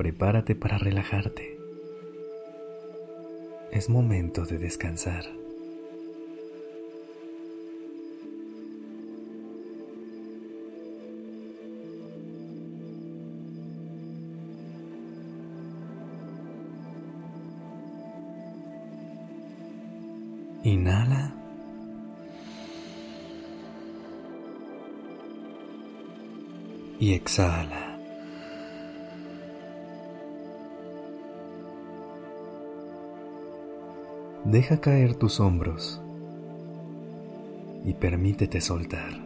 Prepárate para relajarte. Es momento de descansar. Inhala. Y exhala. Deja caer tus hombros y permítete soltar.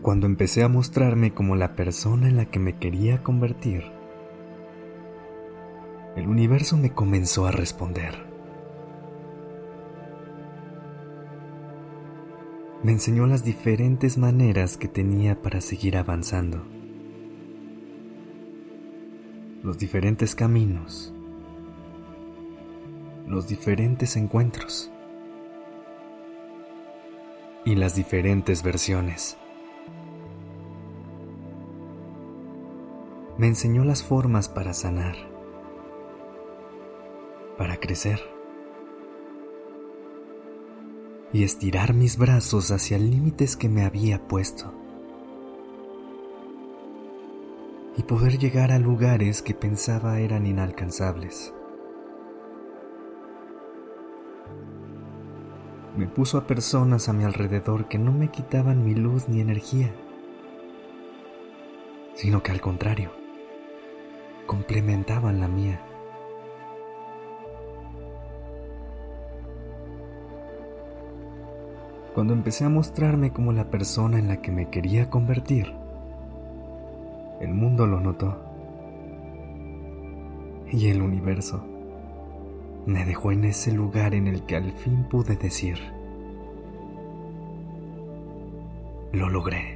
Cuando empecé a mostrarme como la persona en la que me quería convertir, el universo me comenzó a responder. Me enseñó las diferentes maneras que tenía para seguir avanzando, los diferentes caminos, los diferentes encuentros. Y las diferentes versiones. Me enseñó las formas para sanar. Para crecer y estirar mis brazos hacia límites que me había puesto y poder llegar a lugares que pensaba eran inalcanzables. Me puso a personas a mi alrededor que no me quitaban mi luz ni energía, sino que al contrario, complementaban la mía. Cuando empecé a mostrarme como la persona en la que me quería convertir. El mundo lo notó. Y el universo me dejó en ese lugar en el que al fin pude decir, lo logré.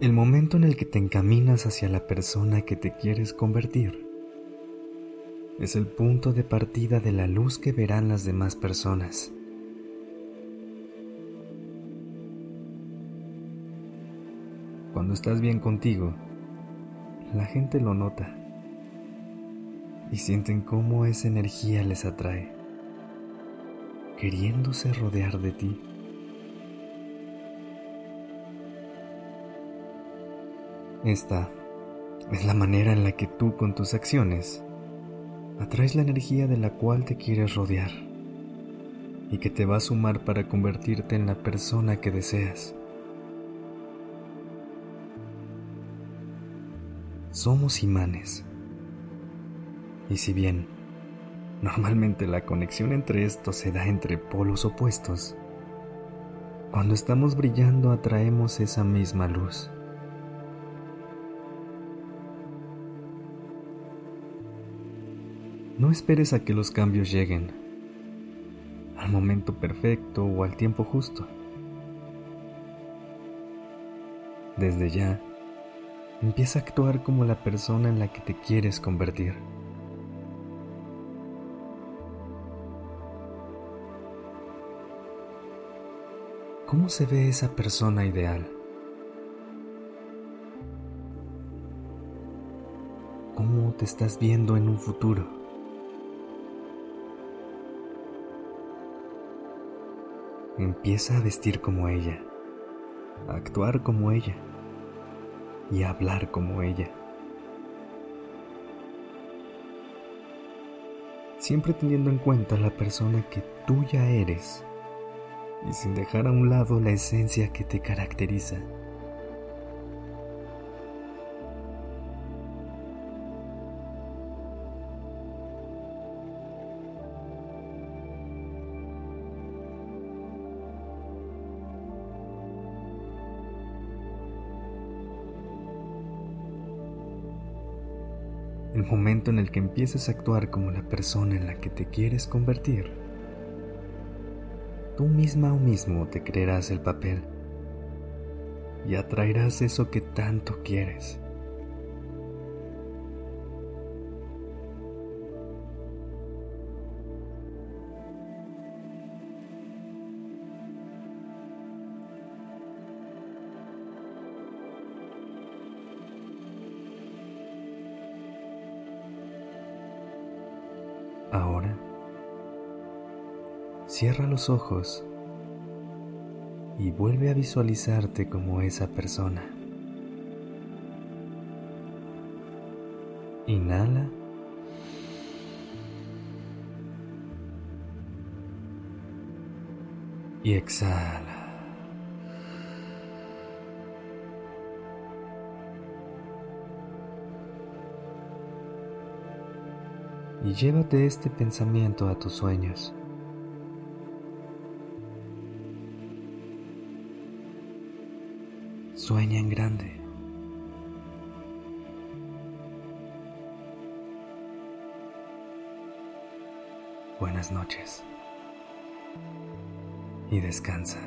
El momento en el que te encaminas hacia la persona que te quieres convertir es el punto de partida de la luz que verán las demás personas. Cuando estás bien contigo, la gente lo nota y sienten cómo esa energía les atrae, queriéndose rodear de ti. Esta es la manera en la que tú con tus acciones atraes la energía de la cual te quieres rodear y que te va a sumar para convertirte en la persona que deseas. Somos imanes. Y si bien normalmente la conexión entre estos se da entre polos opuestos, cuando estamos brillando atraemos esa misma luz. No esperes a que los cambios lleguen al momento perfecto o al tiempo justo. Desde ya, empieza a actuar como la persona en la que te quieres convertir. ¿Cómo se ve esa persona ideal? ¿Cómo te estás viendo en un futuro? Empieza a vestir como ella, a actuar como ella y a hablar como ella. siempre teniendo en cuenta la persona que tú ya eres y sin dejar a un lado la esencia que te caracteriza. El momento en el que empieces a actuar como la persona en la que te quieres convertir, tú misma o mismo te creerás el papel y atraerás eso que tanto quieres. Cierra los ojos y vuelve a visualizarte como esa persona. Inhala. Y exhala. y llévate este pensamiento a tus sueños. Sueña en grande. Buenas noches y descansa.